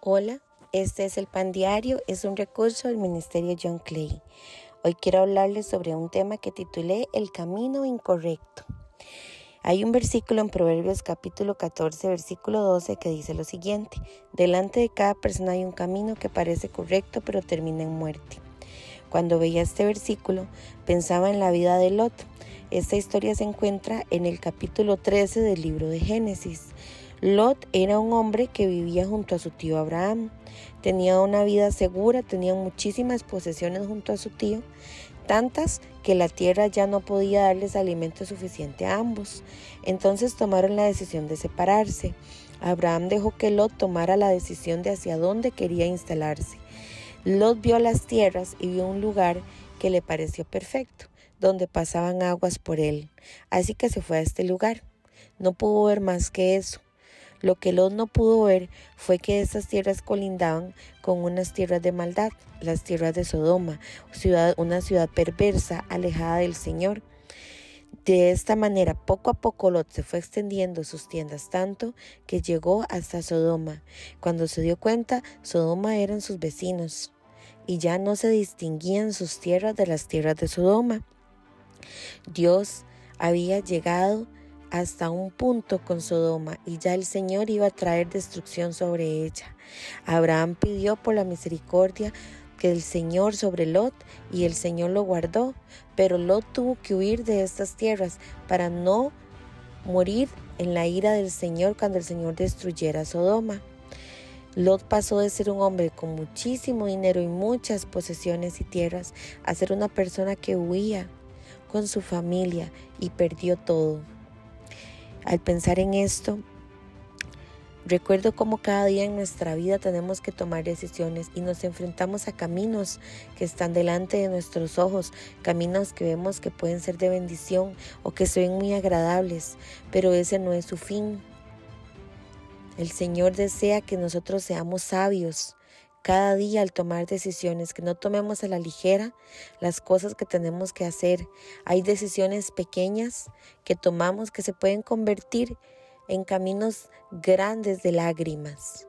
Hola, este es el Pan Diario, es un recurso del Ministerio John Clay. Hoy quiero hablarles sobre un tema que titulé El camino incorrecto. Hay un versículo en Proverbios capítulo 14, versículo 12 que dice lo siguiente, delante de cada persona hay un camino que parece correcto pero termina en muerte. Cuando veía este versículo pensaba en la vida de Lot. Esta historia se encuentra en el capítulo 13 del libro de Génesis. Lot era un hombre que vivía junto a su tío Abraham. Tenía una vida segura, tenía muchísimas posesiones junto a su tío, tantas que la tierra ya no podía darles alimento suficiente a ambos. Entonces tomaron la decisión de separarse. Abraham dejó que Lot tomara la decisión de hacia dónde quería instalarse. Lot vio las tierras y vio un lugar que le pareció perfecto, donde pasaban aguas por él. Así que se fue a este lugar. No pudo ver más que eso. Lo que Lot no pudo ver fue que esas tierras colindaban con unas tierras de maldad, las tierras de Sodoma, una ciudad perversa, alejada del Señor. De esta manera, poco a poco Lot se fue extendiendo sus tiendas tanto que llegó hasta Sodoma. Cuando se dio cuenta, Sodoma eran sus vecinos y ya no se distinguían sus tierras de las tierras de Sodoma. Dios había llegado hasta un punto con Sodoma y ya el Señor iba a traer destrucción sobre ella. Abraham pidió por la misericordia que el Señor sobre Lot y el Señor lo guardó, pero Lot tuvo que huir de estas tierras para no morir en la ira del Señor cuando el Señor destruyera Sodoma. Lot pasó de ser un hombre con muchísimo dinero y muchas posesiones y tierras a ser una persona que huía con su familia y perdió todo. Al pensar en esto, recuerdo cómo cada día en nuestra vida tenemos que tomar decisiones y nos enfrentamos a caminos que están delante de nuestros ojos, caminos que vemos que pueden ser de bendición o que se ven muy agradables, pero ese no es su fin. El Señor desea que nosotros seamos sabios, cada día al tomar decisiones, que no tomemos a la ligera las cosas que tenemos que hacer. Hay decisiones pequeñas que tomamos que se pueden convertir en caminos grandes de lágrimas.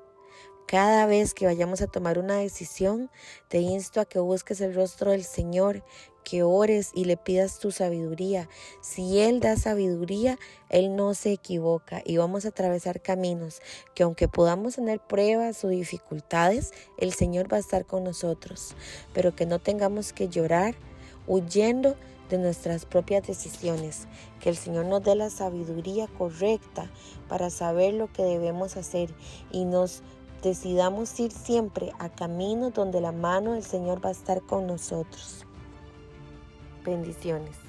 Cada vez que vayamos a tomar una decisión, te insto a que busques el rostro del Señor, que ores y le pidas tu sabiduría. Si Él da sabiduría, Él no se equivoca y vamos a atravesar caminos que aunque podamos tener pruebas o dificultades, el Señor va a estar con nosotros, pero que no tengamos que llorar huyendo de nuestras propias decisiones, que el Señor nos dé la sabiduría correcta para saber lo que debemos hacer y nos decidamos ir siempre a caminos donde la mano del Señor va a estar con nosotros. Bendiciones.